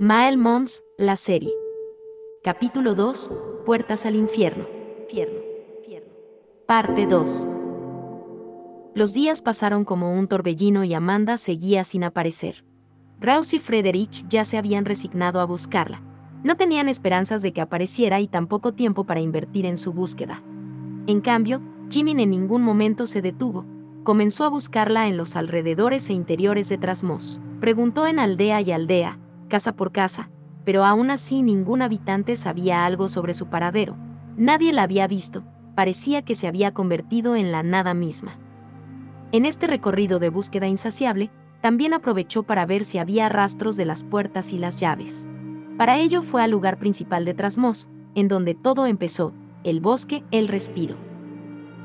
Mael Mons, la serie. Capítulo 2. Puertas al infierno. Infierno. Infierno. Parte 2. Los días pasaron como un torbellino y Amanda seguía sin aparecer. Rouse y Frederich ya se habían resignado a buscarla. No tenían esperanzas de que apareciera y tampoco tiempo para invertir en su búsqueda. En cambio, Jimin en ningún momento se detuvo. Comenzó a buscarla en los alrededores e interiores de Trasmos. Preguntó en aldea y aldea, casa por casa, pero aún así ningún habitante sabía algo sobre su paradero. Nadie la había visto, parecía que se había convertido en la nada misma. En este recorrido de búsqueda insaciable, también aprovechó para ver si había rastros de las puertas y las llaves. Para ello fue al lugar principal de Trasmos, en donde todo empezó, el bosque, el respiro.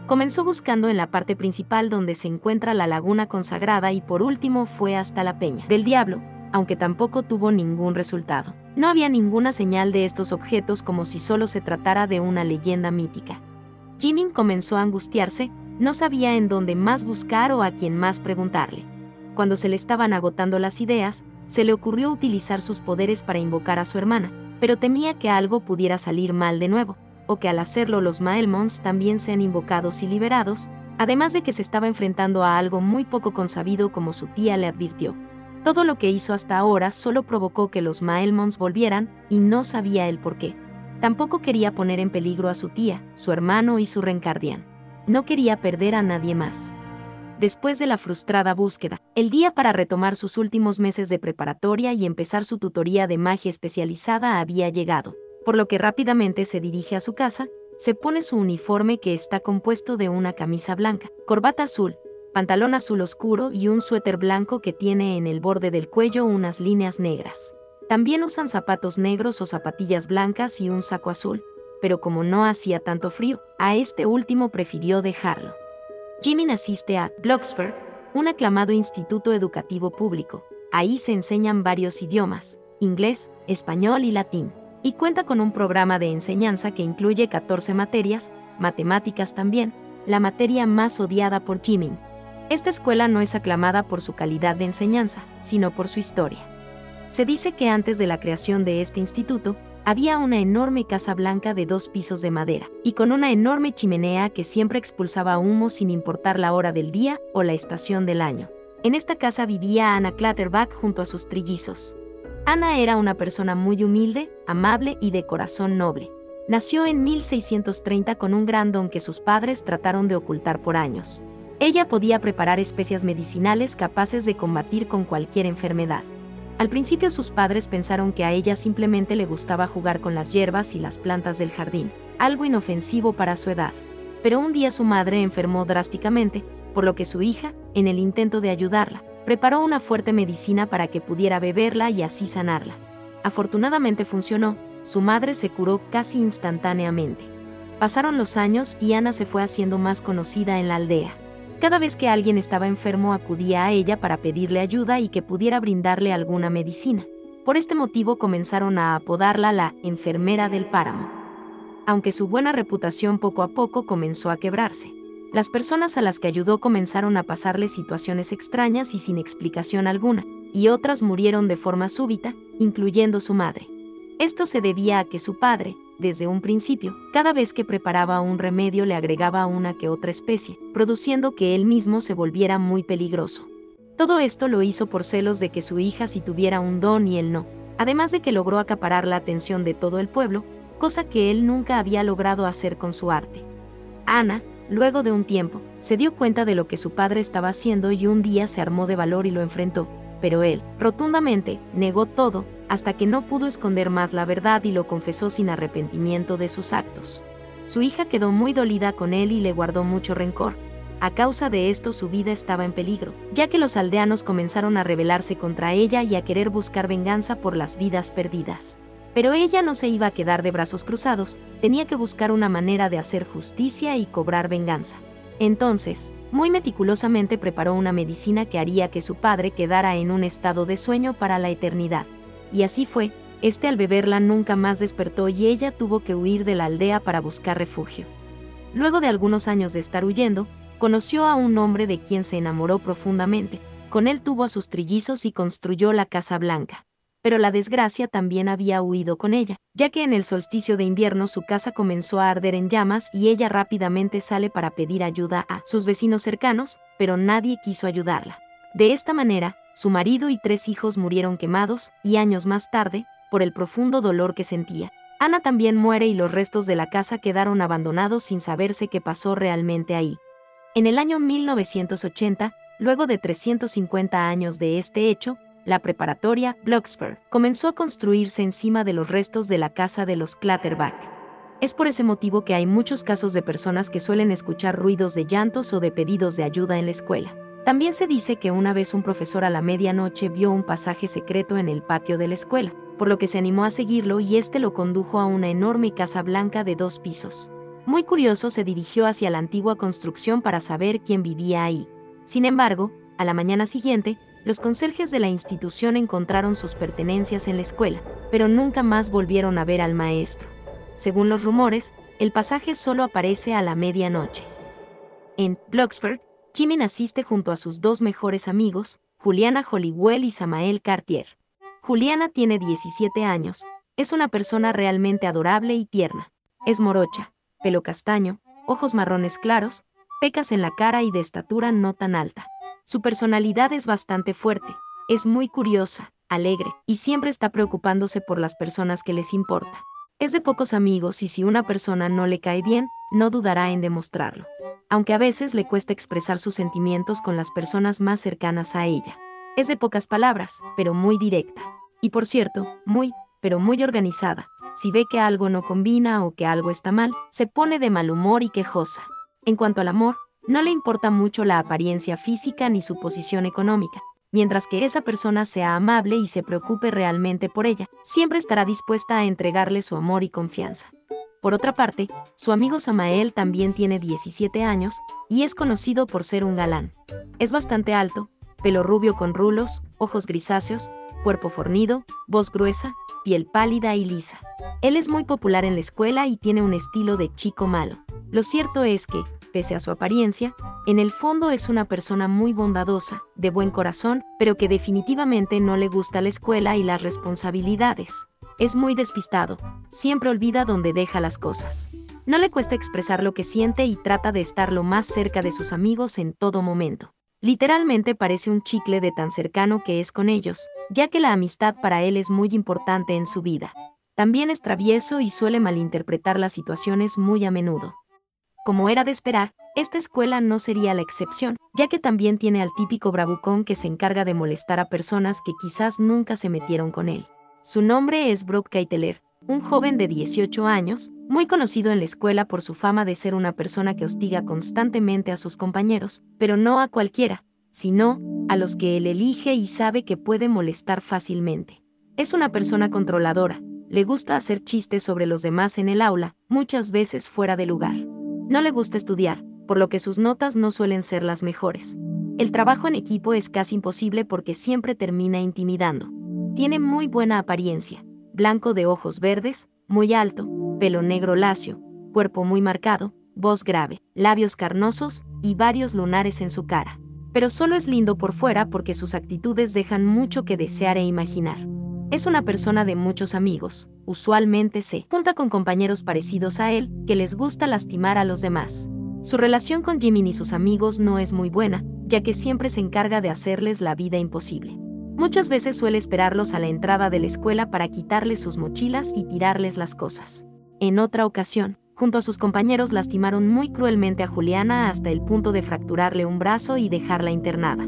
Comenzó buscando en la parte principal donde se encuentra la laguna consagrada y por último fue hasta la peña del diablo, aunque tampoco tuvo ningún resultado. No había ninguna señal de estos objetos como si solo se tratara de una leyenda mítica. Jimin comenzó a angustiarse, no sabía en dónde más buscar o a quién más preguntarle. Cuando se le estaban agotando las ideas, se le ocurrió utilizar sus poderes para invocar a su hermana, pero temía que algo pudiera salir mal de nuevo, o que al hacerlo los Maelmons también sean invocados y liberados, además de que se estaba enfrentando a algo muy poco consabido como su tía le advirtió. Todo lo que hizo hasta ahora solo provocó que los Maelmons volvieran, y no sabía el por qué. Tampoco quería poner en peligro a su tía, su hermano y su reencardián. No quería perder a nadie más. Después de la frustrada búsqueda, el día para retomar sus últimos meses de preparatoria y empezar su tutoría de magia especializada había llegado, por lo que rápidamente se dirige a su casa, se pone su uniforme que está compuesto de una camisa blanca, corbata azul, pantalón azul oscuro y un suéter blanco que tiene en el borde del cuello unas líneas negras. También usan zapatos negros o zapatillas blancas y un saco azul, pero como no hacía tanto frío, a este último prefirió dejarlo. Jimin asiste a Bloxburg, un aclamado instituto educativo público. Ahí se enseñan varios idiomas, inglés, español y latín, y cuenta con un programa de enseñanza que incluye 14 materias, matemáticas también, la materia más odiada por Jimin, esta escuela no es aclamada por su calidad de enseñanza, sino por su historia. Se dice que antes de la creación de este instituto, había una enorme casa blanca de dos pisos de madera, y con una enorme chimenea que siempre expulsaba humo sin importar la hora del día o la estación del año. En esta casa vivía Anna Clatterback junto a sus trillizos. Ana era una persona muy humilde, amable y de corazón noble. Nació en 1630 con un gran don que sus padres trataron de ocultar por años. Ella podía preparar especias medicinales capaces de combatir con cualquier enfermedad. Al principio sus padres pensaron que a ella simplemente le gustaba jugar con las hierbas y las plantas del jardín, algo inofensivo para su edad. Pero un día su madre enfermó drásticamente, por lo que su hija, en el intento de ayudarla, preparó una fuerte medicina para que pudiera beberla y así sanarla. Afortunadamente funcionó, su madre se curó casi instantáneamente. Pasaron los años y Ana se fue haciendo más conocida en la aldea. Cada vez que alguien estaba enfermo acudía a ella para pedirle ayuda y que pudiera brindarle alguna medicina. Por este motivo comenzaron a apodarla la enfermera del páramo. Aunque su buena reputación poco a poco comenzó a quebrarse. Las personas a las que ayudó comenzaron a pasarle situaciones extrañas y sin explicación alguna, y otras murieron de forma súbita, incluyendo su madre. Esto se debía a que su padre, desde un principio, cada vez que preparaba un remedio le agregaba una que otra especie, produciendo que él mismo se volviera muy peligroso. Todo esto lo hizo por celos de que su hija si tuviera un don y él no, además de que logró acaparar la atención de todo el pueblo, cosa que él nunca había logrado hacer con su arte. Ana, luego de un tiempo, se dio cuenta de lo que su padre estaba haciendo y un día se armó de valor y lo enfrentó, pero él, rotundamente, negó todo, hasta que no pudo esconder más la verdad y lo confesó sin arrepentimiento de sus actos. Su hija quedó muy dolida con él y le guardó mucho rencor. A causa de esto su vida estaba en peligro, ya que los aldeanos comenzaron a rebelarse contra ella y a querer buscar venganza por las vidas perdidas. Pero ella no se iba a quedar de brazos cruzados, tenía que buscar una manera de hacer justicia y cobrar venganza. Entonces, muy meticulosamente preparó una medicina que haría que su padre quedara en un estado de sueño para la eternidad. Y así fue, este al beberla nunca más despertó y ella tuvo que huir de la aldea para buscar refugio. Luego de algunos años de estar huyendo, conoció a un hombre de quien se enamoró profundamente. Con él tuvo a sus trillizos y construyó la Casa Blanca. Pero la desgracia también había huido con ella, ya que en el solsticio de invierno su casa comenzó a arder en llamas y ella rápidamente sale para pedir ayuda a sus vecinos cercanos, pero nadie quiso ayudarla. De esta manera, su marido y tres hijos murieron quemados, y años más tarde, por el profundo dolor que sentía. Ana también muere y los restos de la casa quedaron abandonados sin saberse qué pasó realmente ahí. En el año 1980, luego de 350 años de este hecho, la preparatoria Blocksberg comenzó a construirse encima de los restos de la casa de los Clatterback. Es por ese motivo que hay muchos casos de personas que suelen escuchar ruidos de llantos o de pedidos de ayuda en la escuela. También se dice que una vez un profesor a la medianoche vio un pasaje secreto en el patio de la escuela por lo que se animó a seguirlo y este lo condujo a una enorme casa blanca de dos pisos. Muy curioso se dirigió hacia la antigua construcción para saber quién vivía ahí. Sin embargo, a la mañana siguiente, los conserjes de la institución encontraron sus pertenencias en la escuela, pero nunca más volvieron a ver al maestro. Según los rumores, el pasaje solo aparece a la medianoche. En Blocksburg, Jimmy asiste junto a sus dos mejores amigos, Juliana Hollywell y Samael Cartier. Juliana tiene 17 años, es una persona realmente adorable y tierna. Es morocha, pelo castaño, ojos marrones claros, pecas en la cara y de estatura no tan alta. Su personalidad es bastante fuerte, es muy curiosa, alegre, y siempre está preocupándose por las personas que les importa. Es de pocos amigos y si una persona no le cae bien, no dudará en demostrarlo. Aunque a veces le cuesta expresar sus sentimientos con las personas más cercanas a ella. Es de pocas palabras, pero muy directa. Y por cierto, muy, pero muy organizada. Si ve que algo no combina o que algo está mal, se pone de mal humor y quejosa. En cuanto al amor, no le importa mucho la apariencia física ni su posición económica. Mientras que esa persona sea amable y se preocupe realmente por ella, siempre estará dispuesta a entregarle su amor y confianza. Por otra parte, su amigo Samael también tiene 17 años y es conocido por ser un galán. Es bastante alto, pelo rubio con rulos, ojos grisáceos, cuerpo fornido, voz gruesa, piel pálida y lisa. Él es muy popular en la escuela y tiene un estilo de chico malo. Lo cierto es que, pese a su apariencia, en el fondo es una persona muy bondadosa, de buen corazón, pero que definitivamente no le gusta la escuela y las responsabilidades. Es muy despistado, siempre olvida dónde deja las cosas. No le cuesta expresar lo que siente y trata de estar lo más cerca de sus amigos en todo momento. Literalmente parece un chicle de tan cercano que es con ellos, ya que la amistad para él es muy importante en su vida. También es travieso y suele malinterpretar las situaciones muy a menudo. Como era de esperar, esta escuela no sería la excepción, ya que también tiene al típico bravucón que se encarga de molestar a personas que quizás nunca se metieron con él. Su nombre es Brock Keiteler, un joven de 18 años, muy conocido en la escuela por su fama de ser una persona que hostiga constantemente a sus compañeros, pero no a cualquiera, sino a los que él elige y sabe que puede molestar fácilmente. Es una persona controladora, le gusta hacer chistes sobre los demás en el aula, muchas veces fuera de lugar. No le gusta estudiar, por lo que sus notas no suelen ser las mejores. El trabajo en equipo es casi imposible porque siempre termina intimidando. Tiene muy buena apariencia, blanco de ojos verdes, muy alto, pelo negro lacio, cuerpo muy marcado, voz grave, labios carnosos y varios lunares en su cara. Pero solo es lindo por fuera porque sus actitudes dejan mucho que desear e imaginar. Es una persona de muchos amigos, usualmente se junta con compañeros parecidos a él, que les gusta lastimar a los demás. Su relación con Jimmy y sus amigos no es muy buena, ya que siempre se encarga de hacerles la vida imposible. Muchas veces suele esperarlos a la entrada de la escuela para quitarles sus mochilas y tirarles las cosas. En otra ocasión, junto a sus compañeros lastimaron muy cruelmente a Juliana hasta el punto de fracturarle un brazo y dejarla internada.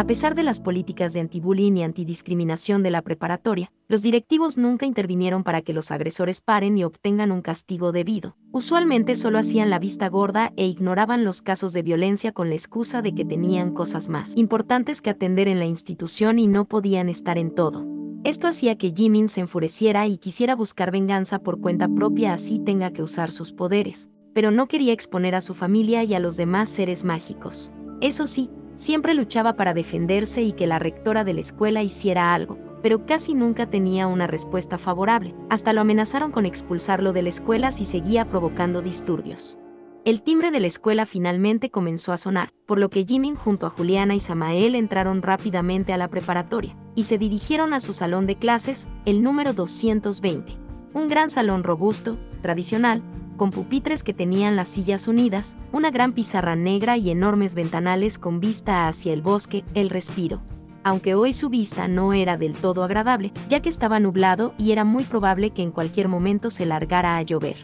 A pesar de las políticas de antibullying y antidiscriminación de la preparatoria, los directivos nunca intervinieron para que los agresores paren y obtengan un castigo debido. Usualmente solo hacían la vista gorda e ignoraban los casos de violencia con la excusa de que tenían cosas más importantes que atender en la institución y no podían estar en todo. Esto hacía que Jimin se enfureciera y quisiera buscar venganza por cuenta propia así tenga que usar sus poderes, pero no quería exponer a su familia y a los demás seres mágicos. Eso sí, Siempre luchaba para defenderse y que la rectora de la escuela hiciera algo, pero casi nunca tenía una respuesta favorable. Hasta lo amenazaron con expulsarlo de la escuela si seguía provocando disturbios. El timbre de la escuela finalmente comenzó a sonar, por lo que Jimin junto a Juliana y Samael entraron rápidamente a la preparatoria y se dirigieron a su salón de clases, el número 220. Un gran salón robusto, tradicional, con pupitres que tenían las sillas unidas, una gran pizarra negra y enormes ventanales con vista hacia el bosque, el respiro. Aunque hoy su vista no era del todo agradable, ya que estaba nublado y era muy probable que en cualquier momento se largara a llover.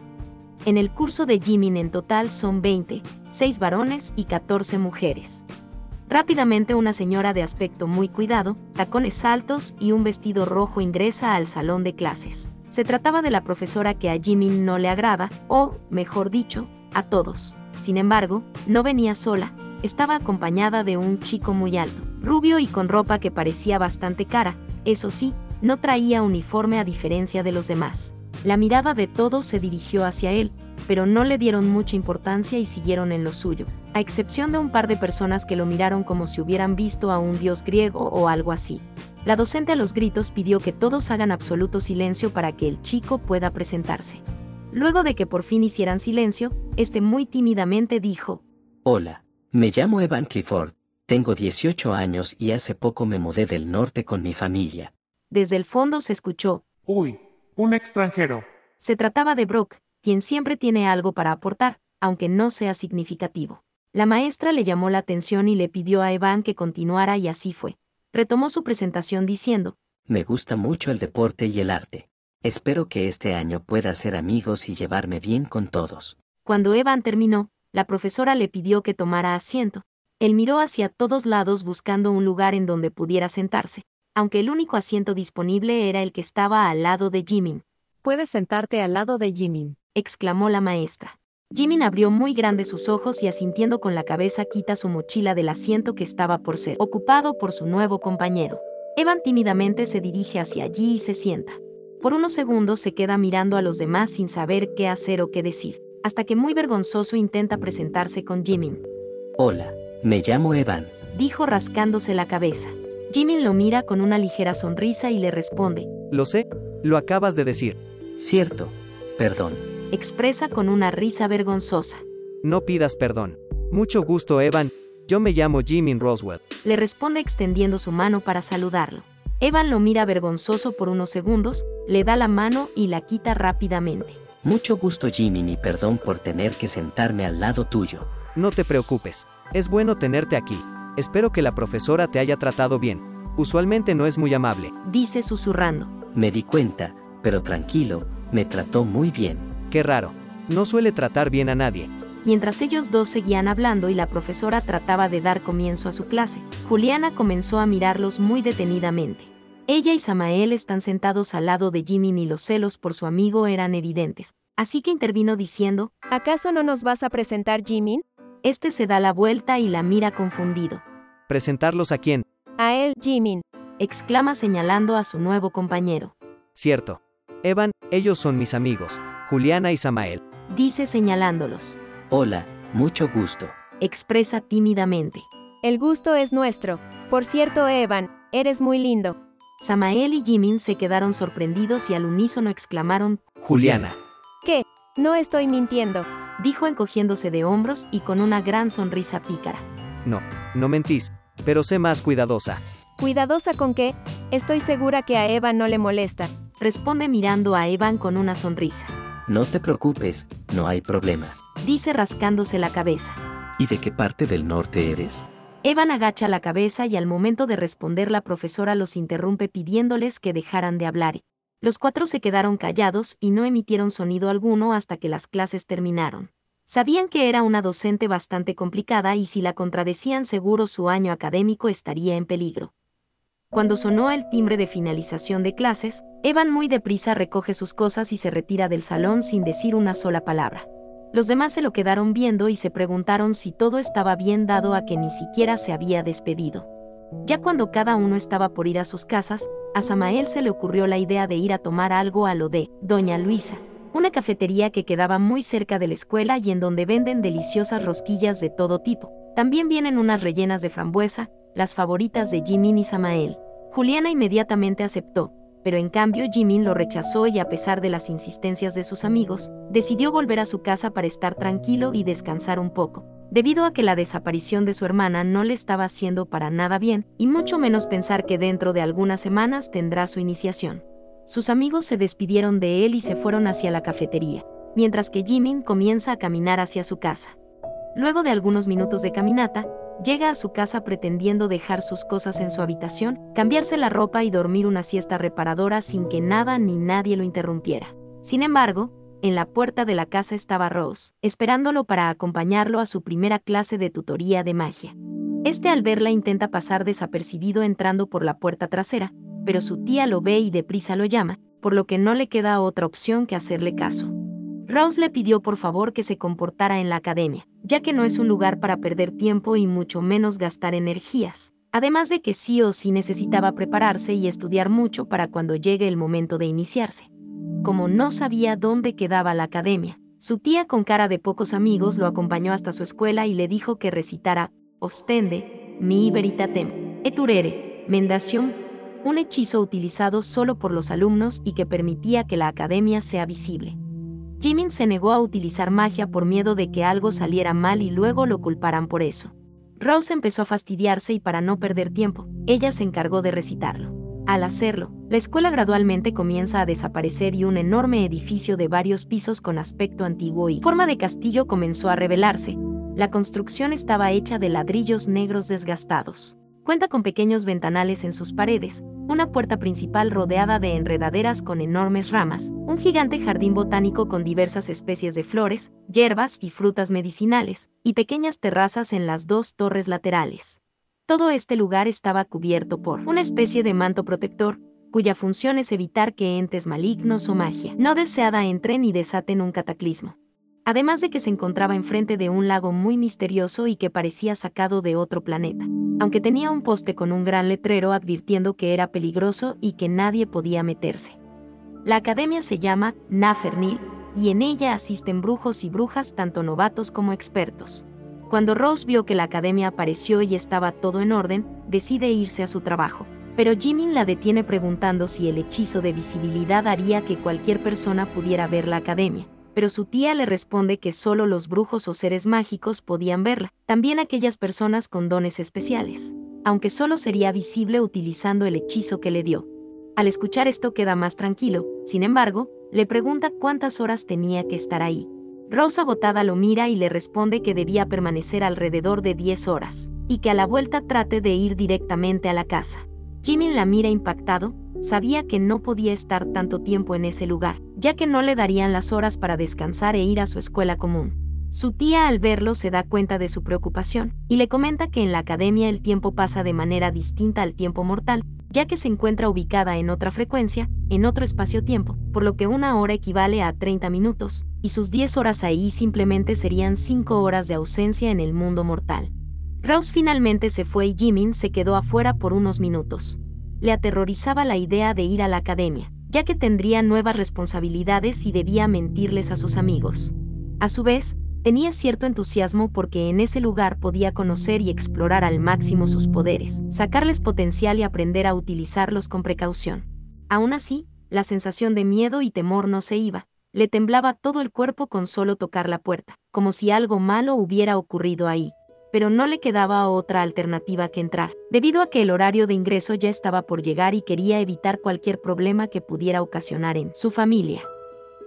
En el curso de Jimin en total son 20, 6 varones y 14 mujeres. Rápidamente una señora de aspecto muy cuidado, tacones altos y un vestido rojo ingresa al salón de clases. Se trataba de la profesora que a Jimin no le agrada, o, mejor dicho, a todos. Sin embargo, no venía sola, estaba acompañada de un chico muy alto, rubio y con ropa que parecía bastante cara, eso sí, no traía uniforme a diferencia de los demás. La mirada de todos se dirigió hacia él, pero no le dieron mucha importancia y siguieron en lo suyo, a excepción de un par de personas que lo miraron como si hubieran visto a un dios griego o algo así. La docente a los gritos pidió que todos hagan absoluto silencio para que el chico pueda presentarse. Luego de que por fin hicieran silencio, este muy tímidamente dijo, Hola, me llamo Evan Clifford, tengo 18 años y hace poco me mudé del norte con mi familia. Desde el fondo se escuchó, Uy, un extranjero. Se trataba de Brooke, quien siempre tiene algo para aportar, aunque no sea significativo. La maestra le llamó la atención y le pidió a Evan que continuara y así fue retomó su presentación diciendo, Me gusta mucho el deporte y el arte. Espero que este año pueda ser amigos y llevarme bien con todos. Cuando Evan terminó, la profesora le pidió que tomara asiento. Él miró hacia todos lados buscando un lugar en donde pudiera sentarse, aunque el único asiento disponible era el que estaba al lado de Jimin. Puedes sentarte al lado de Jimin, exclamó la maestra. Jimin abrió muy grande sus ojos y asintiendo con la cabeza quita su mochila del asiento que estaba por ser ocupado por su nuevo compañero. Evan tímidamente se dirige hacia allí y se sienta. Por unos segundos se queda mirando a los demás sin saber qué hacer o qué decir, hasta que muy vergonzoso intenta presentarse con Jimin. Hola, me llamo Evan, dijo rascándose la cabeza. Jimin lo mira con una ligera sonrisa y le responde. Lo sé, lo acabas de decir. Cierto, perdón expresa con una risa vergonzosa. No pidas perdón. Mucho gusto, Evan. Yo me llamo Jimmy Roswell. Le responde extendiendo su mano para saludarlo. Evan lo mira vergonzoso por unos segundos, le da la mano y la quita rápidamente. Mucho gusto Jimmy y perdón por tener que sentarme al lado tuyo. No te preocupes. Es bueno tenerte aquí. Espero que la profesora te haya tratado bien. Usualmente no es muy amable. Dice susurrando. Me di cuenta, pero tranquilo, me trató muy bien. Qué raro. No suele tratar bien a nadie. Mientras ellos dos seguían hablando y la profesora trataba de dar comienzo a su clase, Juliana comenzó a mirarlos muy detenidamente. Ella y Samael están sentados al lado de Jimmy y los celos por su amigo eran evidentes, así que intervino diciendo, ¿Acaso no nos vas a presentar Jimmy? Este se da la vuelta y la mira confundido. ¿Presentarlos a quién? A él, Jimmy. exclama señalando a su nuevo compañero. Cierto. Evan, ellos son mis amigos. Juliana y Samael. Dice señalándolos. Hola, mucho gusto. Expresa tímidamente. El gusto es nuestro. Por cierto, Evan, eres muy lindo. Samael y Jimin se quedaron sorprendidos y al unísono exclamaron, Juliana. ¿Qué? No estoy mintiendo. Dijo encogiéndose de hombros y con una gran sonrisa pícara. No, no mentís, pero sé más cuidadosa. ¿Cuidadosa con qué? Estoy segura que a Evan no le molesta. Responde mirando a Evan con una sonrisa. No te preocupes, no hay problema. Dice rascándose la cabeza. ¿Y de qué parte del norte eres? Evan agacha la cabeza y al momento de responder la profesora los interrumpe pidiéndoles que dejaran de hablar. Los cuatro se quedaron callados y no emitieron sonido alguno hasta que las clases terminaron. Sabían que era una docente bastante complicada y si la contradecían seguro su año académico estaría en peligro. Cuando sonó el timbre de finalización de clases, Evan muy deprisa recoge sus cosas y se retira del salón sin decir una sola palabra. Los demás se lo quedaron viendo y se preguntaron si todo estaba bien dado a que ni siquiera se había despedido. Ya cuando cada uno estaba por ir a sus casas, a Samael se le ocurrió la idea de ir a tomar algo a lo de Doña Luisa, una cafetería que quedaba muy cerca de la escuela y en donde venden deliciosas rosquillas de todo tipo. También vienen unas rellenas de frambuesa, las favoritas de Jimin y Samael. Juliana inmediatamente aceptó, pero en cambio Jimin lo rechazó y a pesar de las insistencias de sus amigos, decidió volver a su casa para estar tranquilo y descansar un poco, debido a que la desaparición de su hermana no le estaba haciendo para nada bien, y mucho menos pensar que dentro de algunas semanas tendrá su iniciación. Sus amigos se despidieron de él y se fueron hacia la cafetería, mientras que Jimin comienza a caminar hacia su casa. Luego de algunos minutos de caminata, llega a su casa pretendiendo dejar sus cosas en su habitación, cambiarse la ropa y dormir una siesta reparadora sin que nada ni nadie lo interrumpiera. Sin embargo, en la puerta de la casa estaba Rose, esperándolo para acompañarlo a su primera clase de tutoría de magia. Este al verla intenta pasar desapercibido entrando por la puerta trasera, pero su tía lo ve y deprisa lo llama, por lo que no le queda otra opción que hacerle caso. Rose le pidió por favor que se comportara en la academia, ya que no es un lugar para perder tiempo y mucho menos gastar energías. Además de que sí o sí necesitaba prepararse y estudiar mucho para cuando llegue el momento de iniciarse. Como no sabía dónde quedaba la academia, su tía con cara de pocos amigos lo acompañó hasta su escuela y le dijo que recitara Ostende, mi veritatem, eturere, mendación, un hechizo utilizado solo por los alumnos y que permitía que la academia sea visible. Jimin se negó a utilizar magia por miedo de que algo saliera mal y luego lo culparan por eso. Rose empezó a fastidiarse y para no perder tiempo, ella se encargó de recitarlo. Al hacerlo, la escuela gradualmente comienza a desaparecer y un enorme edificio de varios pisos con aspecto antiguo y forma de castillo comenzó a revelarse. La construcción estaba hecha de ladrillos negros desgastados. Cuenta con pequeños ventanales en sus paredes, una puerta principal rodeada de enredaderas con enormes ramas, un gigante jardín botánico con diversas especies de flores, hierbas y frutas medicinales, y pequeñas terrazas en las dos torres laterales. Todo este lugar estaba cubierto por una especie de manto protector, cuya función es evitar que entes malignos o magia no deseada entren y desaten un cataclismo. Además de que se encontraba enfrente de un lago muy misterioso y que parecía sacado de otro planeta aunque tenía un poste con un gran letrero advirtiendo que era peligroso y que nadie podía meterse. La academia se llama Nafernil, y en ella asisten brujos y brujas tanto novatos como expertos. Cuando Rose vio que la academia apareció y estaba todo en orden, decide irse a su trabajo. Pero Jimin la detiene preguntando si el hechizo de visibilidad haría que cualquier persona pudiera ver la academia pero su tía le responde que solo los brujos o seres mágicos podían verla, también aquellas personas con dones especiales, aunque solo sería visible utilizando el hechizo que le dio. Al escuchar esto queda más tranquilo, sin embargo, le pregunta cuántas horas tenía que estar ahí. Rosa agotada lo mira y le responde que debía permanecer alrededor de 10 horas, y que a la vuelta trate de ir directamente a la casa. Jimmy la mira impactado, sabía que no podía estar tanto tiempo en ese lugar, ya que no le darían las horas para descansar e ir a su escuela común. Su tía al verlo se da cuenta de su preocupación, y le comenta que en la academia el tiempo pasa de manera distinta al tiempo mortal, ya que se encuentra ubicada en otra frecuencia, en otro espacio-tiempo, por lo que una hora equivale a 30 minutos, y sus 10 horas ahí simplemente serían 5 horas de ausencia en el mundo mortal. Rose finalmente se fue y Jimin se quedó afuera por unos minutos le aterrorizaba la idea de ir a la academia, ya que tendría nuevas responsabilidades y debía mentirles a sus amigos. A su vez, tenía cierto entusiasmo porque en ese lugar podía conocer y explorar al máximo sus poderes, sacarles potencial y aprender a utilizarlos con precaución. Aún así, la sensación de miedo y temor no se iba, le temblaba todo el cuerpo con solo tocar la puerta, como si algo malo hubiera ocurrido ahí pero no le quedaba otra alternativa que entrar, debido a que el horario de ingreso ya estaba por llegar y quería evitar cualquier problema que pudiera ocasionar en su familia.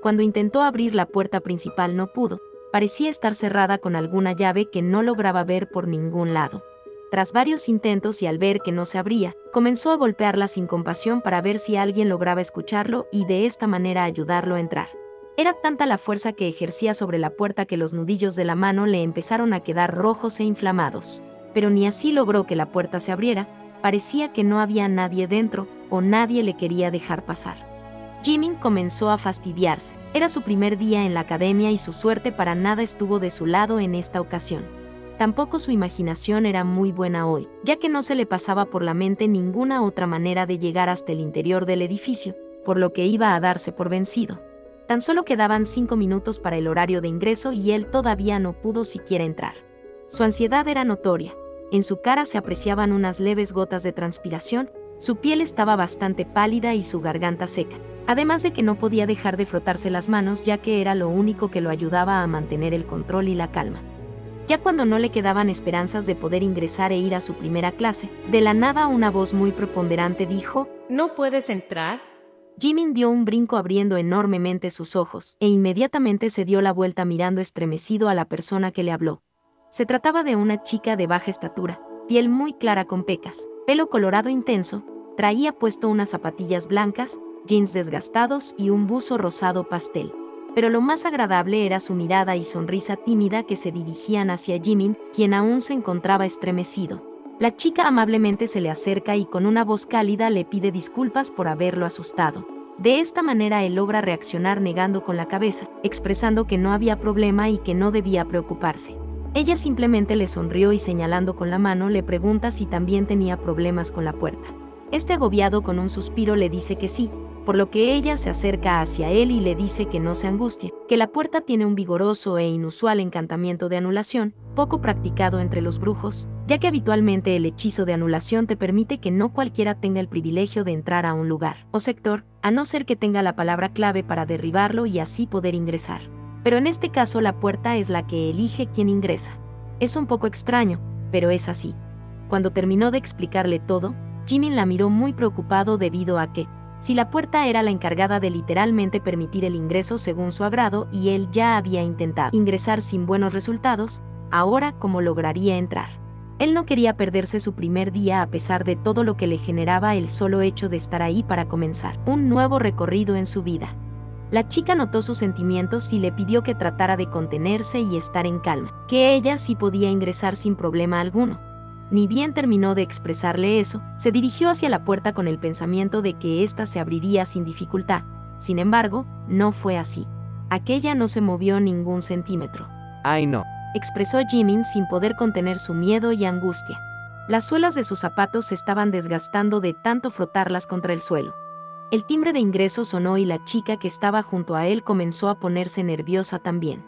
Cuando intentó abrir la puerta principal no pudo, parecía estar cerrada con alguna llave que no lograba ver por ningún lado. Tras varios intentos y al ver que no se abría, comenzó a golpearla sin compasión para ver si alguien lograba escucharlo y de esta manera ayudarlo a entrar. Era tanta la fuerza que ejercía sobre la puerta que los nudillos de la mano le empezaron a quedar rojos e inflamados. Pero ni así logró que la puerta se abriera, parecía que no había nadie dentro o nadie le quería dejar pasar. Jimin comenzó a fastidiarse. Era su primer día en la academia y su suerte para nada estuvo de su lado en esta ocasión. Tampoco su imaginación era muy buena hoy, ya que no se le pasaba por la mente ninguna otra manera de llegar hasta el interior del edificio, por lo que iba a darse por vencido. Tan solo quedaban cinco minutos para el horario de ingreso y él todavía no pudo siquiera entrar. Su ansiedad era notoria. En su cara se apreciaban unas leves gotas de transpiración, Su piel estaba bastante pálida y su garganta seca, además de que no podía dejar de frotarse las manos ya que era lo único que lo ayudaba a mantener el control y la calma. Ya cuando no le quedaban esperanzas de poder ingresar e ir a su primera clase, de la nada una voz muy preponderante dijo, ¿No puedes entrar? Jimin dio un brinco abriendo enormemente sus ojos, e inmediatamente se dio la vuelta mirando estremecido a la persona que le habló. Se trataba de una chica de baja estatura, piel muy clara con pecas, pelo colorado intenso, traía puesto unas zapatillas blancas, jeans desgastados y un buzo rosado pastel pero lo más agradable era su mirada y sonrisa tímida que se dirigían hacia Jimin, quien aún se encontraba estremecido. La chica amablemente se le acerca y con una voz cálida le pide disculpas por haberlo asustado. De esta manera él logra reaccionar negando con la cabeza, expresando que no había problema y que no debía preocuparse. Ella simplemente le sonrió y señalando con la mano le pregunta si también tenía problemas con la puerta. Este agobiado con un suspiro le dice que sí, por lo que ella se acerca hacia él y le dice que no se angustie, que la puerta tiene un vigoroso e inusual encantamiento de anulación, poco practicado entre los brujos, ya que habitualmente el hechizo de anulación te permite que no cualquiera tenga el privilegio de entrar a un lugar o sector, a no ser que tenga la palabra clave para derribarlo y así poder ingresar. Pero en este caso la puerta es la que elige quién ingresa. Es un poco extraño, pero es así. Cuando terminó de explicarle todo, Jimin la miró muy preocupado debido a que, si la puerta era la encargada de literalmente permitir el ingreso según su agrado y él ya había intentado ingresar sin buenos resultados, ahora cómo lograría entrar. Él no quería perderse su primer día a pesar de todo lo que le generaba el solo hecho de estar ahí para comenzar un nuevo recorrido en su vida. La chica notó sus sentimientos y le pidió que tratara de contenerse y estar en calma, que ella sí podía ingresar sin problema alguno ni bien terminó de expresarle eso, se dirigió hacia la puerta con el pensamiento de que ésta se abriría sin dificultad. Sin embargo, no fue así. Aquella no se movió ningún centímetro. Ay no. Expresó Jimin sin poder contener su miedo y angustia. Las suelas de sus zapatos se estaban desgastando de tanto frotarlas contra el suelo. El timbre de ingreso sonó y la chica que estaba junto a él comenzó a ponerse nerviosa también.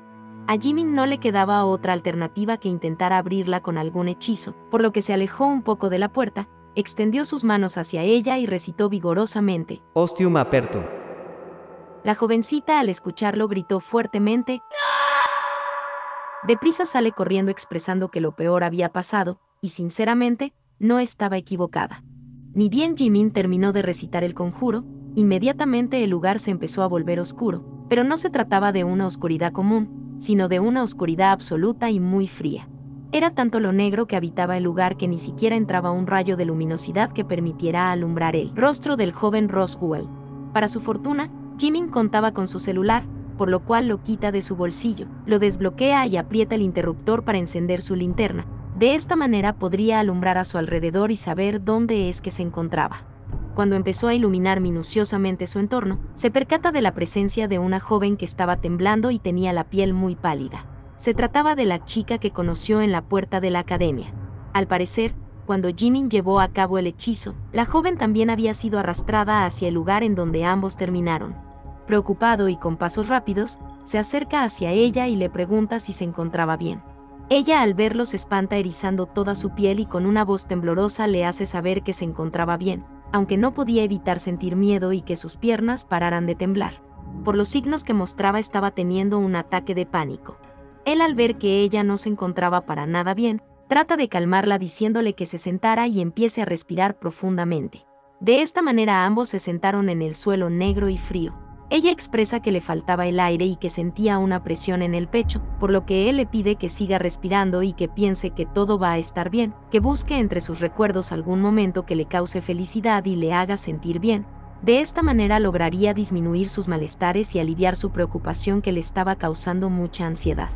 A Jimin no le quedaba otra alternativa que intentar abrirla con algún hechizo, por lo que se alejó un poco de la puerta, extendió sus manos hacia ella y recitó vigorosamente. Ostium aperto. La jovencita al escucharlo gritó fuertemente. Deprisa sale corriendo expresando que lo peor había pasado, y sinceramente, no estaba equivocada. Ni bien Jimin terminó de recitar el conjuro, inmediatamente el lugar se empezó a volver oscuro, pero no se trataba de una oscuridad común, sino de una oscuridad absoluta y muy fría. Era tanto lo negro que habitaba el lugar que ni siquiera entraba un rayo de luminosidad que permitiera alumbrar el rostro del joven Roswell. Para su fortuna, Jimin contaba con su celular, por lo cual lo quita de su bolsillo, lo desbloquea y aprieta el interruptor para encender su linterna. De esta manera podría alumbrar a su alrededor y saber dónde es que se encontraba cuando empezó a iluminar minuciosamente su entorno, se percata de la presencia de una joven que estaba temblando y tenía la piel muy pálida. Se trataba de la chica que conoció en la puerta de la academia. Al parecer, cuando Jimin llevó a cabo el hechizo, la joven también había sido arrastrada hacia el lugar en donde ambos terminaron. Preocupado y con pasos rápidos, se acerca hacia ella y le pregunta si se encontraba bien. Ella al verlo se espanta erizando toda su piel y con una voz temblorosa le hace saber que se encontraba bien, aunque no podía evitar sentir miedo y que sus piernas pararan de temblar. Por los signos que mostraba estaba teniendo un ataque de pánico. Él al ver que ella no se encontraba para nada bien, trata de calmarla diciéndole que se sentara y empiece a respirar profundamente. De esta manera ambos se sentaron en el suelo negro y frío. Ella expresa que le faltaba el aire y que sentía una presión en el pecho, por lo que él le pide que siga respirando y que piense que todo va a estar bien, que busque entre sus recuerdos algún momento que le cause felicidad y le haga sentir bien. De esta manera lograría disminuir sus malestares y aliviar su preocupación que le estaba causando mucha ansiedad.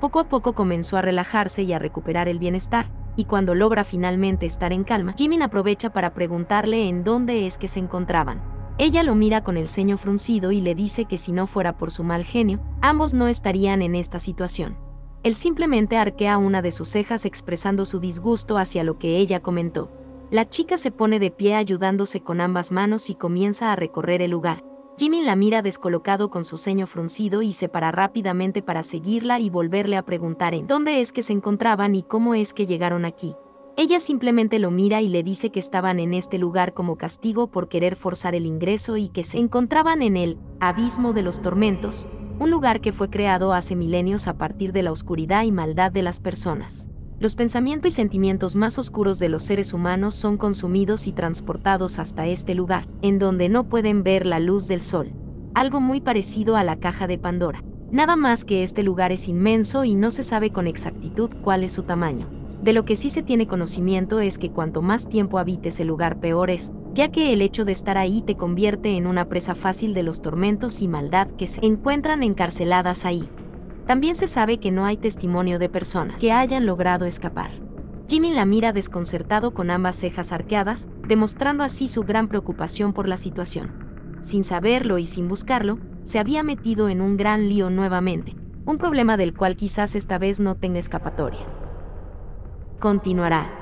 Poco a poco comenzó a relajarse y a recuperar el bienestar, y cuando logra finalmente estar en calma, Jimin aprovecha para preguntarle en dónde es que se encontraban. Ella lo mira con el ceño fruncido y le dice que si no fuera por su mal genio, ambos no estarían en esta situación. Él simplemente arquea una de sus cejas expresando su disgusto hacia lo que ella comentó. La chica se pone de pie ayudándose con ambas manos y comienza a recorrer el lugar. Jimmy la mira descolocado con su ceño fruncido y se para rápidamente para seguirla y volverle a preguntar en dónde es que se encontraban y cómo es que llegaron aquí. Ella simplemente lo mira y le dice que estaban en este lugar como castigo por querer forzar el ingreso y que se encontraban en el abismo de los tormentos, un lugar que fue creado hace milenios a partir de la oscuridad y maldad de las personas. Los pensamientos y sentimientos más oscuros de los seres humanos son consumidos y transportados hasta este lugar, en donde no pueden ver la luz del sol. Algo muy parecido a la caja de Pandora. Nada más que este lugar es inmenso y no se sabe con exactitud cuál es su tamaño. De lo que sí se tiene conocimiento es que cuanto más tiempo habites el lugar peor es, ya que el hecho de estar ahí te convierte en una presa fácil de los tormentos y maldad que se encuentran encarceladas ahí. También se sabe que no hay testimonio de personas que hayan logrado escapar. Jimmy la mira desconcertado con ambas cejas arqueadas, demostrando así su gran preocupación por la situación. Sin saberlo y sin buscarlo, se había metido en un gran lío nuevamente, un problema del cual quizás esta vez no tenga escapatoria. Continuará.